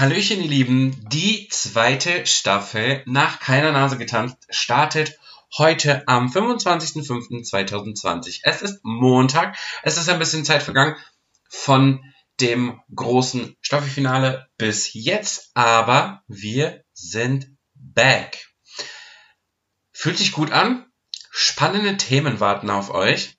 Hallöchen, ihr Lieben. Die zweite Staffel nach keiner Nase getanzt startet heute am 25.05.2020. Es ist Montag. Es ist ein bisschen Zeit vergangen von dem großen Staffelfinale bis jetzt, aber wir sind back. Fühlt sich gut an. Spannende Themen warten auf euch.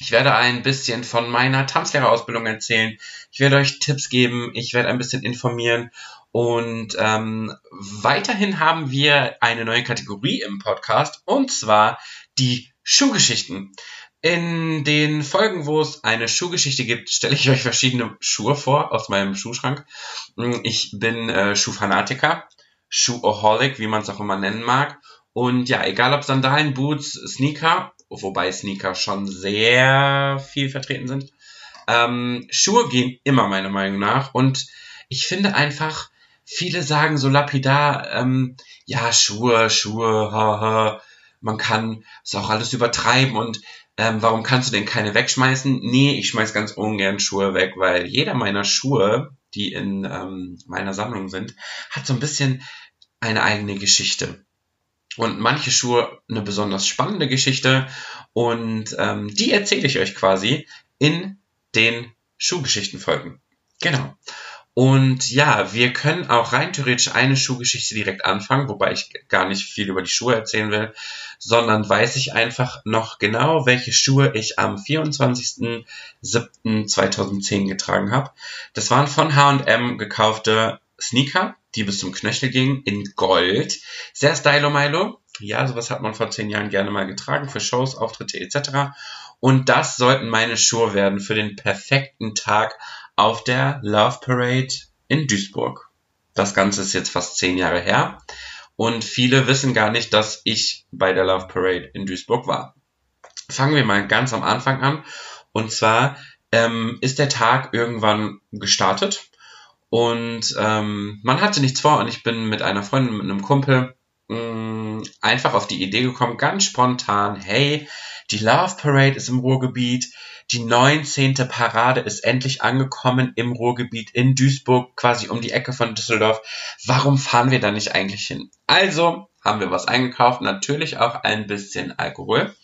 Ich werde ein bisschen von meiner Tanzlehrerausbildung erzählen. Ich werde euch Tipps geben. Ich werde ein bisschen informieren. Und ähm, weiterhin haben wir eine neue Kategorie im Podcast und zwar die Schuhgeschichten. In den Folgen, wo es eine Schuhgeschichte gibt, stelle ich euch verschiedene Schuhe vor aus meinem Schuhschrank. Ich bin äh, Schuhfanatiker, Schuhaholic, wie man es auch immer nennen mag. Und ja, egal ob Sandalen, Boots, Sneaker, wobei Sneaker schon sehr viel vertreten sind. Ähm, Schuhe gehen immer meiner Meinung nach und ich finde einfach, viele sagen so lapidar, ähm, ja, Schuhe, Schuhe, haha, man kann es auch alles übertreiben und ähm, warum kannst du denn keine wegschmeißen? Nee, ich schmeiß ganz ungern Schuhe weg, weil jeder meiner Schuhe, die in ähm, meiner Sammlung sind, hat so ein bisschen eine eigene Geschichte und manche Schuhe eine besonders spannende Geschichte und ähm, die erzähle ich euch quasi in den Schuhgeschichtenfolgen. Genau. Und ja, wir können auch rein theoretisch eine Schuhgeschichte direkt anfangen, wobei ich gar nicht viel über die Schuhe erzählen will, sondern weiß ich einfach noch genau, welche Schuhe ich am 24.07.2010 getragen habe. Das waren von H&M gekaufte Sneaker die bis zum Knöchel ging, in Gold. Sehr stylo Milo. Ja, sowas hat man vor zehn Jahren gerne mal getragen für Shows, Auftritte etc. Und das sollten meine Schuhe werden für den perfekten Tag auf der Love Parade in Duisburg. Das Ganze ist jetzt fast zehn Jahre her. Und viele wissen gar nicht, dass ich bei der Love Parade in Duisburg war. Fangen wir mal ganz am Anfang an. Und zwar ähm, ist der Tag irgendwann gestartet und ähm, man hatte nichts vor und ich bin mit einer Freundin, mit einem Kumpel mh, mm, einfach auf die Idee gekommen, ganz spontan, hey, die Love Parade ist im Ruhrgebiet, die 19. Parade ist endlich angekommen im Ruhrgebiet in Duisburg, quasi um die Ecke von Düsseldorf. Warum fahren wir da nicht eigentlich hin? Also haben wir was eingekauft, natürlich auch ein bisschen Alkohol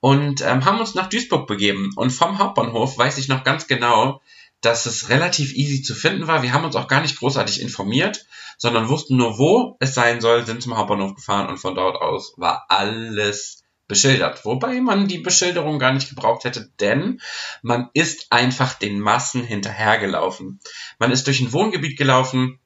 und ähm, haben uns nach Duisburg begeben. Und vom Hauptbahnhof weiß ich noch ganz genau, dass es relativ easy zu finden war. Wir haben uns auch gar nicht großartig informiert, sondern wussten nur, wo es sein soll, sind zum Hauptbahnhof gefahren und von dort aus war alles beschildert. Wobei man die Beschilderung gar nicht gebraucht hätte, denn man ist einfach den Massen hinterhergelaufen. Man ist durch ein Wohngebiet gelaufen,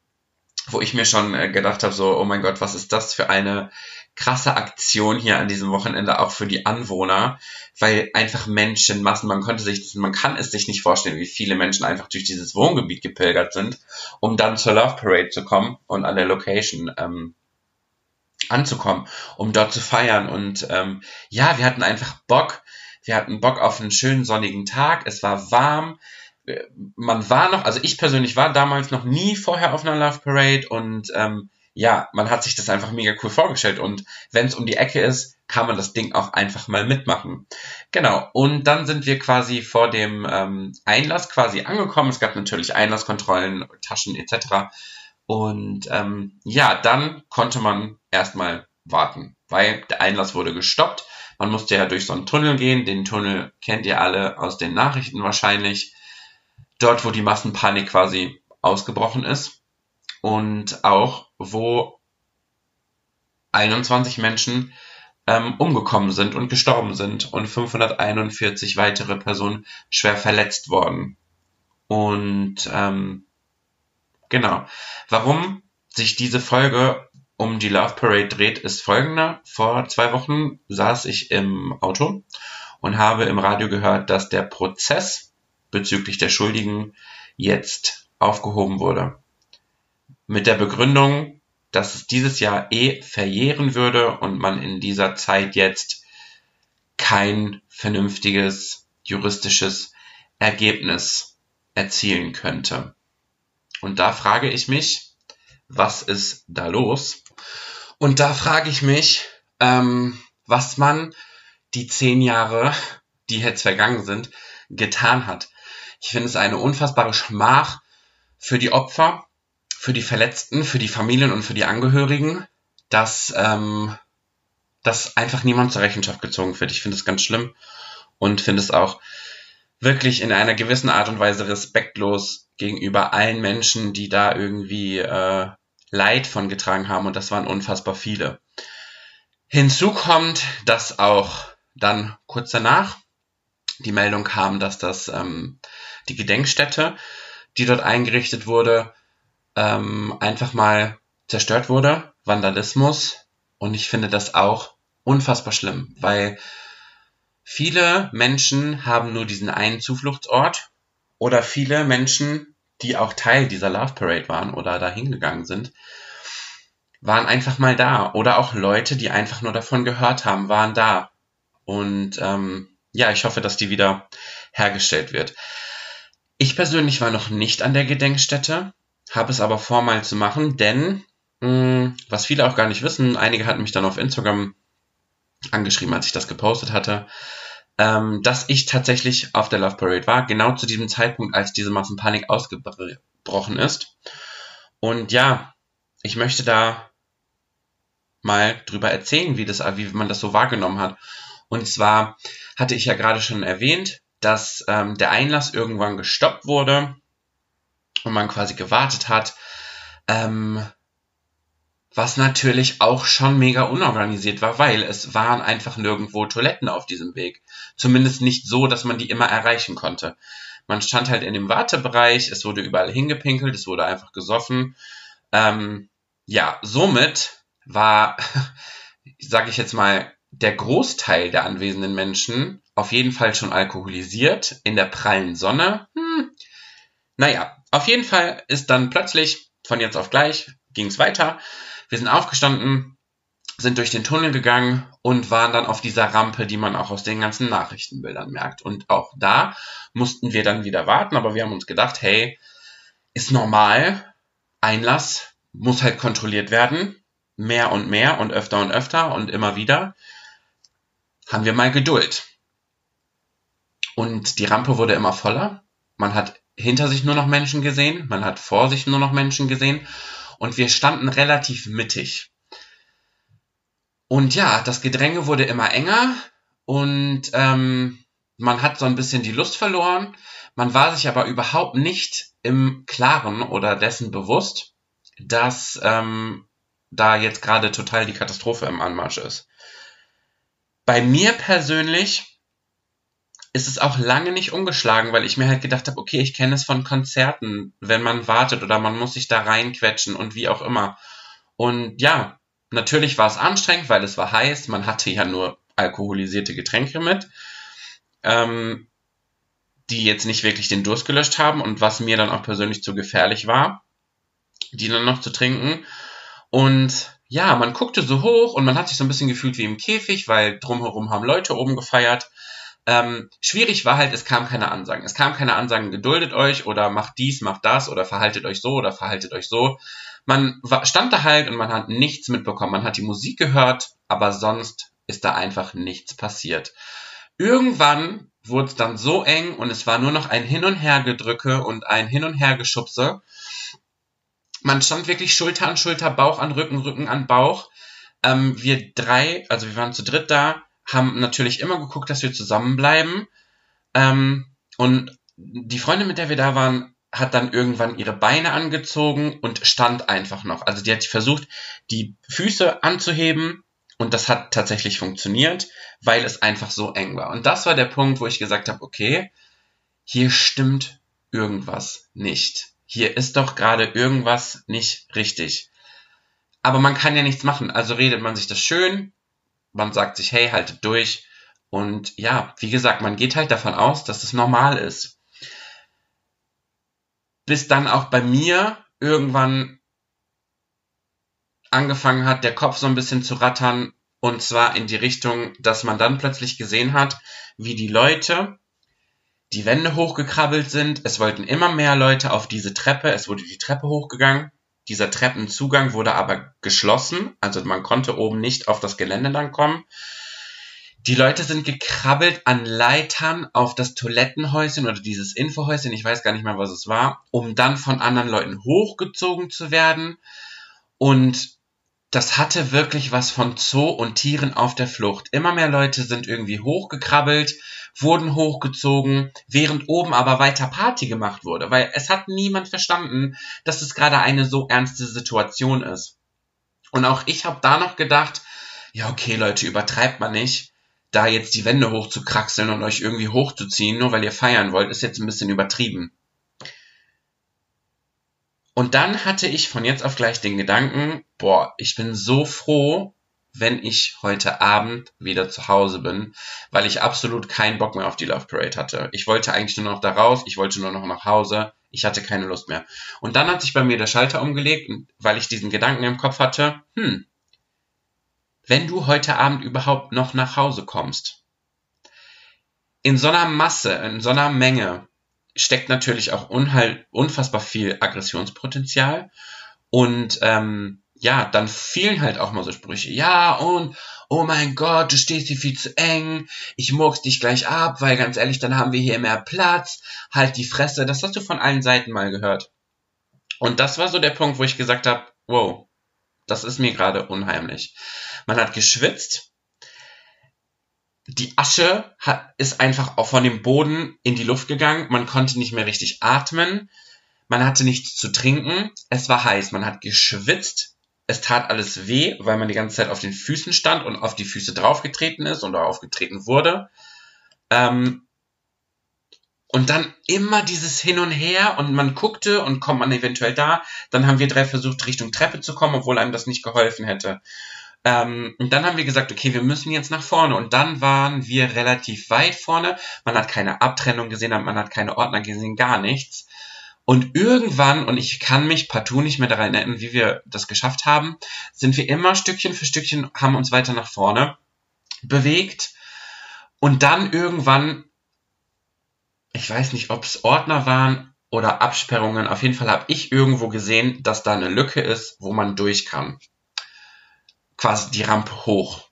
wo ich mir schon äh, gedacht habe, so, oh mein Gott, was ist das für eine krasse Aktion hier an diesem Wochenende auch für die Anwohner, weil einfach Menschenmassen, man konnte sich, man kann es sich nicht vorstellen, wie viele Menschen einfach durch dieses Wohngebiet gepilgert sind, um dann zur Love Parade zu kommen und an der Location ähm, anzukommen, um dort zu feiern. Und ähm, ja, wir hatten einfach Bock, wir hatten Bock auf einen schönen sonnigen Tag, es war warm, man war noch, also ich persönlich war damals noch nie vorher auf einer Love Parade und ähm, ja, man hat sich das einfach mega cool vorgestellt und wenn es um die Ecke ist, kann man das Ding auch einfach mal mitmachen. Genau, und dann sind wir quasi vor dem ähm, Einlass quasi angekommen. Es gab natürlich Einlasskontrollen, Taschen etc. Und ähm, ja, dann konnte man erstmal warten, weil der Einlass wurde gestoppt. Man musste ja durch so einen Tunnel gehen. Den Tunnel kennt ihr alle aus den Nachrichten wahrscheinlich. Dort, wo die Massenpanik quasi ausgebrochen ist und auch wo 21 Menschen ähm, umgekommen sind und gestorben sind und 541 weitere Personen schwer verletzt worden. Und ähm, genau, warum sich diese Folge um die Love Parade dreht, ist folgender. Vor zwei Wochen saß ich im Auto und habe im Radio gehört, dass der Prozess bezüglich der Schuldigen jetzt aufgehoben wurde mit der Begründung, dass es dieses Jahr eh verjähren würde und man in dieser Zeit jetzt kein vernünftiges juristisches Ergebnis erzielen könnte. Und da frage ich mich, was ist da los? Und da frage ich mich, ähm, was man die zehn Jahre, die jetzt vergangen sind, getan hat. Ich finde es eine unfassbare Schmach für die Opfer, für die Verletzten, für die Familien und für die Angehörigen, dass, ähm, dass einfach niemand zur Rechenschaft gezogen wird. Ich finde es ganz schlimm und finde es auch wirklich in einer gewissen Art und Weise respektlos gegenüber allen Menschen, die da irgendwie äh, Leid von getragen haben und das waren unfassbar viele. Hinzu kommt, dass auch dann kurz danach die Meldung kam, dass das ähm, die Gedenkstätte, die dort eingerichtet wurde, ähm, einfach mal zerstört wurde, Vandalismus. Und ich finde das auch unfassbar schlimm, weil viele Menschen haben nur diesen einen Zufluchtsort oder viele Menschen, die auch Teil dieser Love Parade waren oder da hingegangen sind, waren einfach mal da. Oder auch Leute, die einfach nur davon gehört haben, waren da. Und ähm, ja, ich hoffe, dass die wieder hergestellt wird. Ich persönlich war noch nicht an der Gedenkstätte, habe es aber vor, mal zu machen, denn mh, hm, was viele auch gar nicht wissen, einige hatten mich dann auf Instagram angeschrieben, als ich das gepostet hatte, ähm, dass ich tatsächlich auf der Love Parade war, genau zu diesem Zeitpunkt, als diese Massenpanik ausgebrochen ist. Und ja, ich möchte da mal drüber erzählen, wie, das, wie man das so wahrgenommen hat. Und zwar hatte ich ja gerade schon erwähnt, dass ähm, der Einlass irgendwann gestoppt wurde und man quasi gewartet hat, ähm, was natürlich auch schon mega unorganisiert war, weil es waren einfach nirgendwo Toiletten auf diesem Weg. Zumindest nicht so, dass man die immer erreichen konnte. Man stand halt in dem Wartebereich, es wurde überall hingepinkelt, es wurde einfach gesoffen. Ähm, ja, somit war, sage ich jetzt mal, der Großteil der anwesenden Menschen auf jeden Fall schon alkoholisiert in der prallen Sonne. Hm. Naja, auf jeden Fall ist dann plötzlich von jetzt auf gleich ging es weiter. Wir sind aufgestanden, sind durch den Tunnel gegangen und waren dann auf dieser Rampe, die man auch aus den ganzen Nachrichtenbildern merkt. Und auch da mussten wir dann wieder warten, aber wir haben uns gedacht, hey, ist normal, Einlass muss halt kontrolliert werden, mehr und mehr und öfter und öfter und immer wieder haben wir mal Geduld. Und die Rampe wurde immer voller. Man hat hinter sich nur noch Menschen gesehen, man hat vor sich nur noch Menschen gesehen und wir standen relativ mittig. Und ja, das Gedränge wurde immer enger und ähm, man hat so ein bisschen die Lust verloren. Man war sich aber überhaupt nicht im Klaren oder dessen bewusst, dass ähm, da jetzt gerade total die Katastrophe im Anmarsch ist. Bei mir persönlich ist es auch lange nicht umgeschlagen, weil ich mir halt gedacht habe, okay, ich kenne es von Konzerten, wenn man wartet oder man muss sich da reinquetschen und wie auch immer. Und ja, natürlich war es anstrengend, weil es war heiß, man hatte ja nur alkoholisierte Getränke mit, ähm, die jetzt nicht wirklich den Durst gelöscht haben und was mir dann auch persönlich zu gefährlich war, die dann noch zu trinken. Und ja, man guckte so hoch und man hat sich so ein bisschen gefühlt wie im Käfig, weil drumherum haben Leute oben gefeiert. Ähm, schwierig war halt, es kam keine Ansagen. Es kam keine Ansagen, geduldet euch oder macht dies, macht das oder verhaltet euch so oder verhaltet euch so. Man war, stand da halt und man hat nichts mitbekommen. Man hat die Musik gehört, aber sonst ist da einfach nichts passiert. Irgendwann wurde es dann so eng und es war nur noch ein Hin und Her gedrücke und ein Hin und Her geschubse man stand wirklich Schulter an Schulter, Bauch an Rücken, Rücken an Bauch. Ähm, wir drei, also wir waren zu dritt da, haben natürlich immer geguckt, dass wir zusammenbleiben. Ähm, und die Freundin, mit der wir da waren, hat dann irgendwann ihre Beine angezogen und stand einfach noch. Also die hat versucht, die Füße anzuheben und das hat tatsächlich funktioniert, weil es einfach so eng war. Und das war der Punkt, wo ich gesagt habe, okay, hier stimmt irgendwas nicht hier ist doch gerade irgendwas nicht richtig. Aber man kann ja nichts machen, also redet man sich das schön, man sagt sich, hey, haltet durch. Und ja, wie gesagt, man geht halt davon aus, dass es normal ist. Bis dann auch bei mir irgendwann angefangen hat, der Kopf so ein bisschen zu rattern. Und zwar in die Richtung, dass man dann plötzlich gesehen hat, wie die Leute die Wände hochgekrabbelt sind. Es wollten immer mehr Leute auf diese Treppe. Es wurde die Treppe hochgegangen. Dieser Treppenzugang wurde aber geschlossen. Also man konnte oben nicht auf das Gelände lang kommen. Die Leute sind gekrabbelt an Leitern auf das Toilettenhäuschen oder dieses Infohäuschen, ich weiß gar nicht mehr, was es war, um dann von anderen Leuten hochgezogen zu werden. Und das hatte wirklich was von Zoo und Tieren auf der Flucht. Immer mehr Leute sind irgendwie hochgekrabbelt, wurden hochgezogen, während oben aber weiter Party gemacht wurde, weil es hat niemand verstanden, dass es gerade eine so ernste Situation ist. Und auch ich habe da noch gedacht, ja okay Leute, übertreibt man nicht da jetzt die Wände hochzukraxeln und euch irgendwie hochzuziehen, nur weil ihr feiern wollt, ist jetzt ein bisschen übertrieben. Und dann hatte ich von jetzt auf gleich den Gedanken, boah, ich bin so froh, wenn ich heute Abend wieder zu Hause bin, weil ich absolut keinen Bock mehr auf die Love Parade hatte. Ich wollte eigentlich nur noch da raus, ich wollte nur noch nach Hause, ich hatte keine Lust mehr. Und dann hat sich bei mir der Schalter umgelegt, weil ich diesen Gedanken im Kopf hatte, hm, wenn du heute Abend überhaupt noch nach Hause kommst. In so einer Masse, in so einer Menge steckt natürlich auch unfassbar viel Aggressionspotenzial und ähm, ja, dann fielen halt auch mal so Sprüche. Ja, und oh mein Gott, du stehst hier viel zu eng, ich murks dich gleich ab, weil ganz ehrlich, dann haben wir hier mehr Platz, halt die Fresse. Das hast du von allen Seiten mal gehört. Und das war so der Punkt, wo ich gesagt habe, wow, das ist mir gerade unheimlich. Man hat geschwitzt. Die Asche hat, ist einfach auch von dem Boden in die Luft gegangen. Man konnte nicht mehr richtig atmen. Man hatte nichts zu trinken. Es war heiß. Man hat geschwitzt. Es tat alles weh, weil man die ganze Zeit auf den Füßen stand und auf die Füße draufgetreten ist oder aufgetreten wurde. Ähm, und dann immer dieses Hin und Her und man guckte und kommt man eventuell da. Dann haben wir drei versucht, Richtung Treppe zu kommen, obwohl einem das nicht geholfen hätte. Ähm, und dann haben wir gesagt, okay, wir müssen jetzt nach vorne. Und dann waren wir relativ weit vorne. Man hat keine Abtrennung gesehen, man hat keine Ordner gesehen, gar nichts. Und irgendwann, und ich kann mich partout nicht mehr daran erinnern, wie wir das geschafft haben, sind wir immer Stückchen für Stückchen, haben uns weiter nach vorne bewegt. Und dann irgendwann ich weiß nicht, ob es Ordner waren oder Absperrungen. Auf jeden Fall habe ich irgendwo gesehen, dass da eine Lücke ist, wo man durch kann. Quasi die Rampe hoch.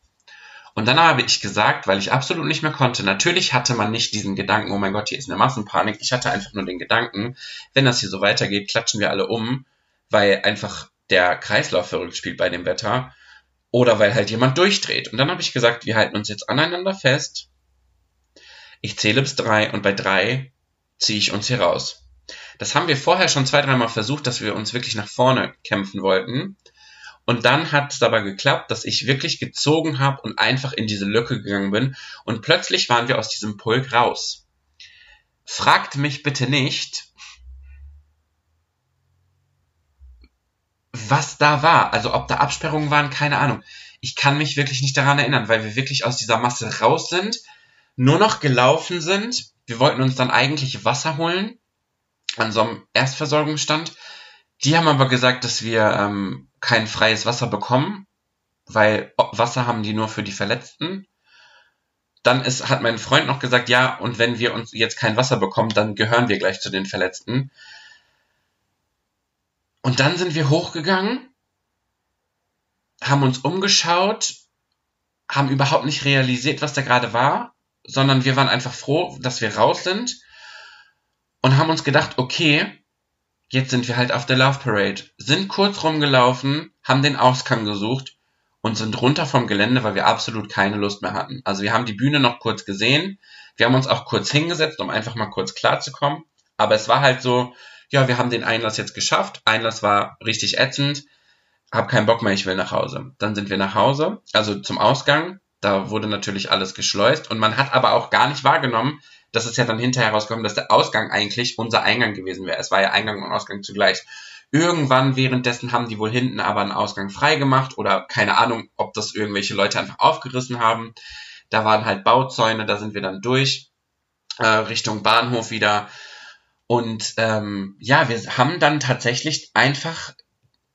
Und dann habe ich gesagt, weil ich absolut nicht mehr konnte, natürlich hatte man nicht diesen Gedanken, oh mein Gott, hier ist eine Massenpanik. Ich hatte einfach nur den Gedanken, wenn das hier so weitergeht, klatschen wir alle um, weil einfach der Kreislauf verrückt spielt bei dem Wetter oder weil halt jemand durchdreht. Und dann habe ich gesagt, wir halten uns jetzt aneinander fest, ich zähle bis drei und bei drei ziehe ich uns hier raus. Das haben wir vorher schon zwei, dreimal versucht, dass wir uns wirklich nach vorne kämpfen wollten. Und dann hat es aber geklappt, dass ich wirklich gezogen habe und einfach in diese Lücke gegangen bin. Und plötzlich waren wir aus diesem Pulk raus. Fragt mich bitte nicht, was da war. Also ob da Absperrungen waren, keine Ahnung. Ich kann mich wirklich nicht daran erinnern, weil wir wirklich aus dieser Masse raus sind nur noch gelaufen sind. Wir wollten uns dann eigentlich Wasser holen an so einem Erstversorgungsstand. Die haben aber gesagt, dass wir ähm, kein freies Wasser bekommen, weil Wasser haben die nur für die Verletzten. Dann ist, hat mein Freund noch gesagt, ja, und wenn wir uns jetzt kein Wasser bekommen, dann gehören wir gleich zu den Verletzten. Und dann sind wir hochgegangen, haben uns umgeschaut, haben überhaupt nicht realisiert, was da gerade war sondern wir waren einfach froh, dass wir raus sind und haben uns gedacht, okay, jetzt sind wir halt auf der Love Parade. Sind kurz rumgelaufen, haben den Ausgang gesucht und sind runter vom Gelände, weil wir absolut keine Lust mehr hatten. Also wir haben die Bühne noch kurz gesehen, wir haben uns auch kurz hingesetzt, um einfach mal kurz klarzukommen. Aber es war halt so, ja, wir haben den Einlass jetzt geschafft. Einlass war richtig ätzend. Hab keinen Bock mehr, ich will nach Hause. Dann sind wir nach Hause, also zum Ausgang, da wurde natürlich alles geschleust und man hat aber auch gar nicht wahrgenommen, dass es ja dann hinterher rausgekommen, dass der Ausgang eigentlich unser Eingang gewesen wäre. Es war ja Eingang und Ausgang zugleich. Irgendwann währenddessen haben die wohl hinten aber einen Ausgang frei gemacht oder keine Ahnung, ob das irgendwelche Leute einfach aufgerissen haben. Da waren halt Bauzäune, da sind wir dann durch äh, Richtung Bahnhof wieder. Und ähm, ja, wir haben dann tatsächlich einfach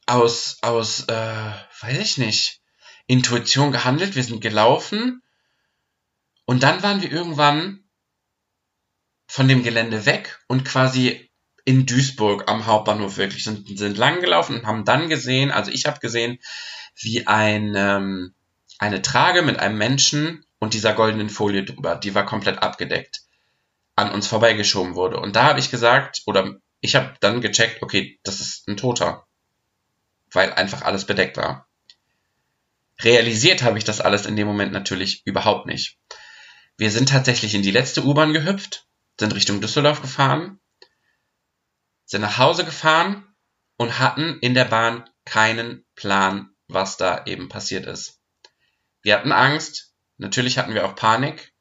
aus, aus, äh, weiß ich nicht, Intuition gehandelt, wir sind gelaufen und dann waren wir irgendwann von dem Gelände weg und quasi in Duisburg am Hauptbahnhof wirklich sind, sind lang gelaufen und haben dann gesehen, also ich habe gesehen, wie ein, ähm, eine Trage mit einem Menschen und dieser goldenen Folie drüber, die war komplett abgedeckt, an uns vorbeigeschoben wurde. Und da habe ich gesagt, oder ich habe dann gecheckt, okay, das ist ein Toter, weil einfach alles bedeckt war. Realisiert habe ich das alles in dem Moment natürlich überhaupt nicht. Wir sind tatsächlich in die letzte U-Bahn gehüpft, sind Richtung Düsseldorf gefahren, sind nach Hause gefahren und hatten in der Bahn keinen Plan, was da eben passiert ist. Wir hatten Angst, natürlich hatten wir auch Panik,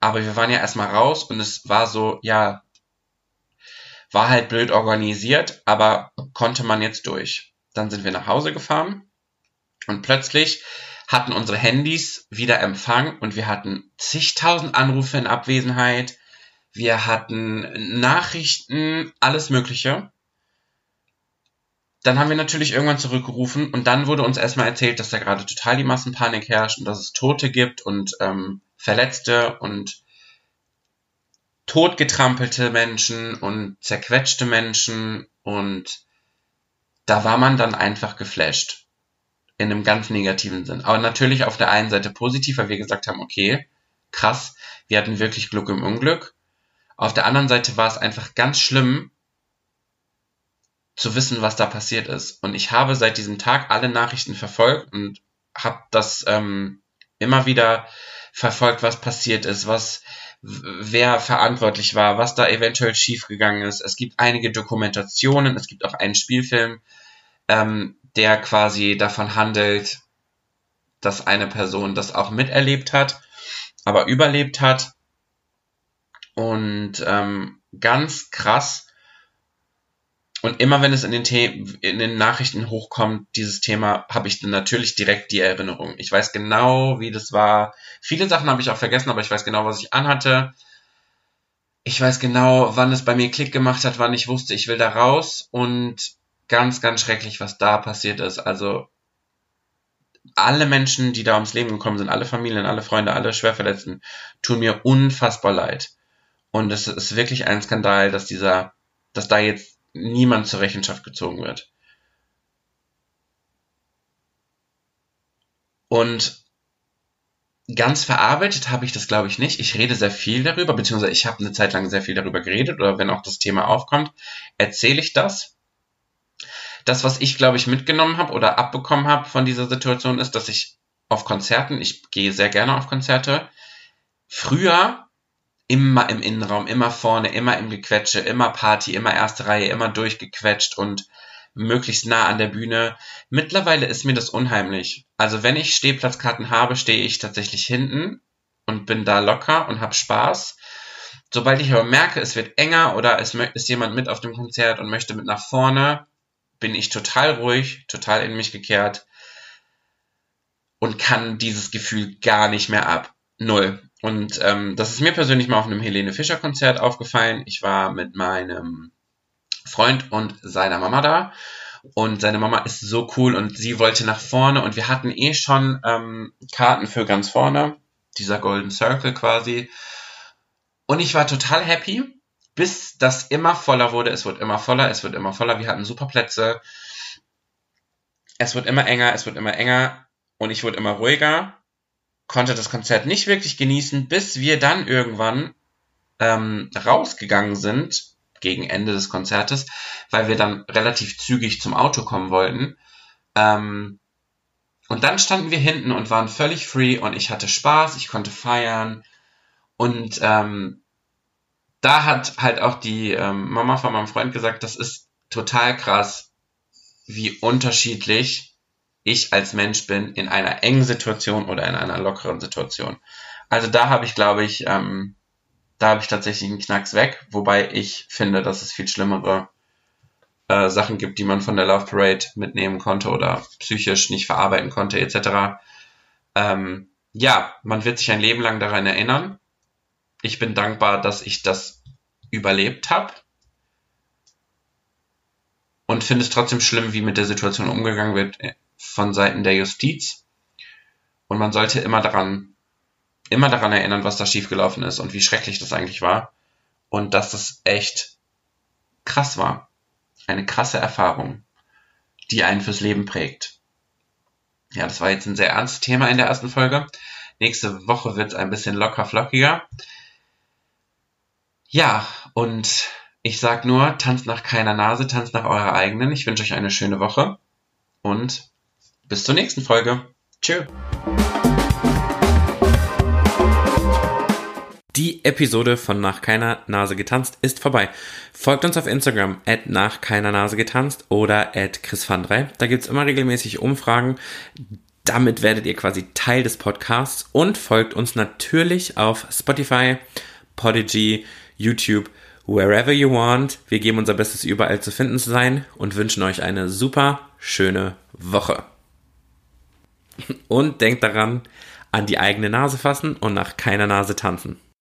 aber wir waren ja erstmal raus und es war so, ja, war halt blöd organisiert, aber konnte man jetzt durch. Dann sind wir nach Hause gefahren und plötzlich hatten unsere Handys wieder Empfang und wir hatten zigtausend Anrufe in Abwesenheit. Wir hatten Nachrichten, alles Mögliche. Dann haben wir natürlich irgendwann zurückgerufen und dann wurde uns erstmal erzählt, dass da gerade total die Massenpanik herrscht und dass es Tote gibt und ähm, Verletzte und totgetrampelte Menschen und zerquetschte Menschen und da war man dann einfach geflasht. In einem ganz negativen Sinn. Aber natürlich auf der einen Seite positiv, weil wir gesagt haben, okay, krass, wir hatten wirklich Glück im Unglück. Auf der anderen Seite war es einfach ganz schlimm, zu wissen, was da passiert ist. Und ich habe seit diesem Tag alle Nachrichten verfolgt und habe das ähm, immer wieder verfolgt, was passiert ist, was wer verantwortlich war, was da eventuell schiefgegangen ist. Es gibt einige Dokumentationen, es gibt auch einen Spielfilm, ähm, der quasi davon handelt, dass eine Person das auch miterlebt hat, aber überlebt hat. Und ähm, ganz krass. Und immer wenn es in den, The in den Nachrichten hochkommt, dieses Thema, habe ich natürlich direkt die Erinnerung. Ich weiß genau, wie das war. Viele Sachen habe ich auch vergessen, aber ich weiß genau, was ich anhatte. Ich weiß genau, wann es bei mir Klick gemacht hat, wann ich wusste, ich will da raus. Und ganz, ganz schrecklich, was da passiert ist. Also alle Menschen, die da ums Leben gekommen sind, alle Familien, alle Freunde, alle Schwerverletzten, tun mir unfassbar leid. Und es ist wirklich ein Skandal, dass dieser, dass da jetzt niemand zur Rechenschaft gezogen wird. Und ganz verarbeitet habe ich das, glaube ich, nicht. Ich rede sehr viel darüber, beziehungsweise ich habe eine Zeit lang sehr viel darüber geredet, oder wenn auch das Thema aufkommt, erzähle ich das. Das, was ich, glaube ich, mitgenommen habe oder abbekommen habe von dieser Situation, ist, dass ich auf Konzerten, ich gehe sehr gerne auf Konzerte, früher immer im Innenraum, immer vorne, immer im Gequetsche, immer Party, immer erste Reihe, immer durchgequetscht und möglichst nah an der Bühne. Mittlerweile ist mir das unheimlich. Also wenn ich Stehplatzkarten habe, stehe ich tatsächlich hinten und bin da locker und habe Spaß. Sobald ich aber merke, es wird enger oder es ist jemand mit auf dem Konzert und möchte mit nach vorne, bin ich total ruhig, total in mich gekehrt und kann dieses Gefühl gar nicht mehr ab. Null. Und ähm, das ist mir persönlich mal auf einem Helene Fischer Konzert aufgefallen. Ich war mit meinem Freund und seiner Mama da. Und seine Mama ist so cool und sie wollte nach vorne und wir hatten eh schon ähm, Karten für ganz vorne, dieser Golden Circle quasi. Und ich war total happy, bis das immer voller wurde. Es wird immer voller, es wird immer voller. Wir hatten super Plätze. Es wird immer enger, es wird immer enger und ich wurde immer ruhiger konnte das Konzert nicht wirklich genießen, bis wir dann irgendwann ähm, rausgegangen sind gegen Ende des Konzertes, weil wir dann relativ zügig zum Auto kommen wollten. Ähm, und dann standen wir hinten und waren völlig free und ich hatte Spaß, ich konnte feiern. Und ähm, da hat halt auch die ähm, Mama von meinem Freund gesagt, das ist total krass, wie unterschiedlich ich als Mensch bin in einer engen Situation oder in einer lockeren Situation. Also da habe ich, glaube ich, ähm, da habe ich tatsächlich einen Knacks weg, wobei ich finde, dass es viel schlimmere äh, Sachen gibt, die man von der Love Parade mitnehmen konnte oder psychisch nicht verarbeiten konnte, etc. Ähm, ja, man wird sich ein Leben lang daran erinnern. Ich bin dankbar, dass ich das überlebt habe und finde es trotzdem schlimm, wie mit der Situation umgegangen wird von Seiten der Justiz. Und man sollte immer daran, immer daran erinnern, was da schiefgelaufen ist und wie schrecklich das eigentlich war. Und dass das echt krass war. Eine krasse Erfahrung, die einen fürs Leben prägt. Ja, das war jetzt ein sehr ernstes Thema in der ersten Folge. Nächste Woche wird es ein bisschen locker flockiger. Ja, und ich sag nur, tanzt nach keiner Nase, tanzt nach eurer eigenen. Ich wünsche euch eine schöne Woche und bis zur nächsten Folge. Tschö. Die Episode von Nach keiner Nase getanzt ist vorbei. Folgt uns auf Instagram at nach keiner Nase getanzt oder at chrisfan3. Da gibt's immer regelmäßig Umfragen. Damit werdet ihr quasi Teil des Podcasts und folgt uns natürlich auf Spotify, Podigy, YouTube, wherever you want. Wir geben unser Bestes überall zu finden zu sein und wünschen euch eine super schöne Woche. Und denkt daran, an die eigene Nase fassen und nach keiner Nase tanzen.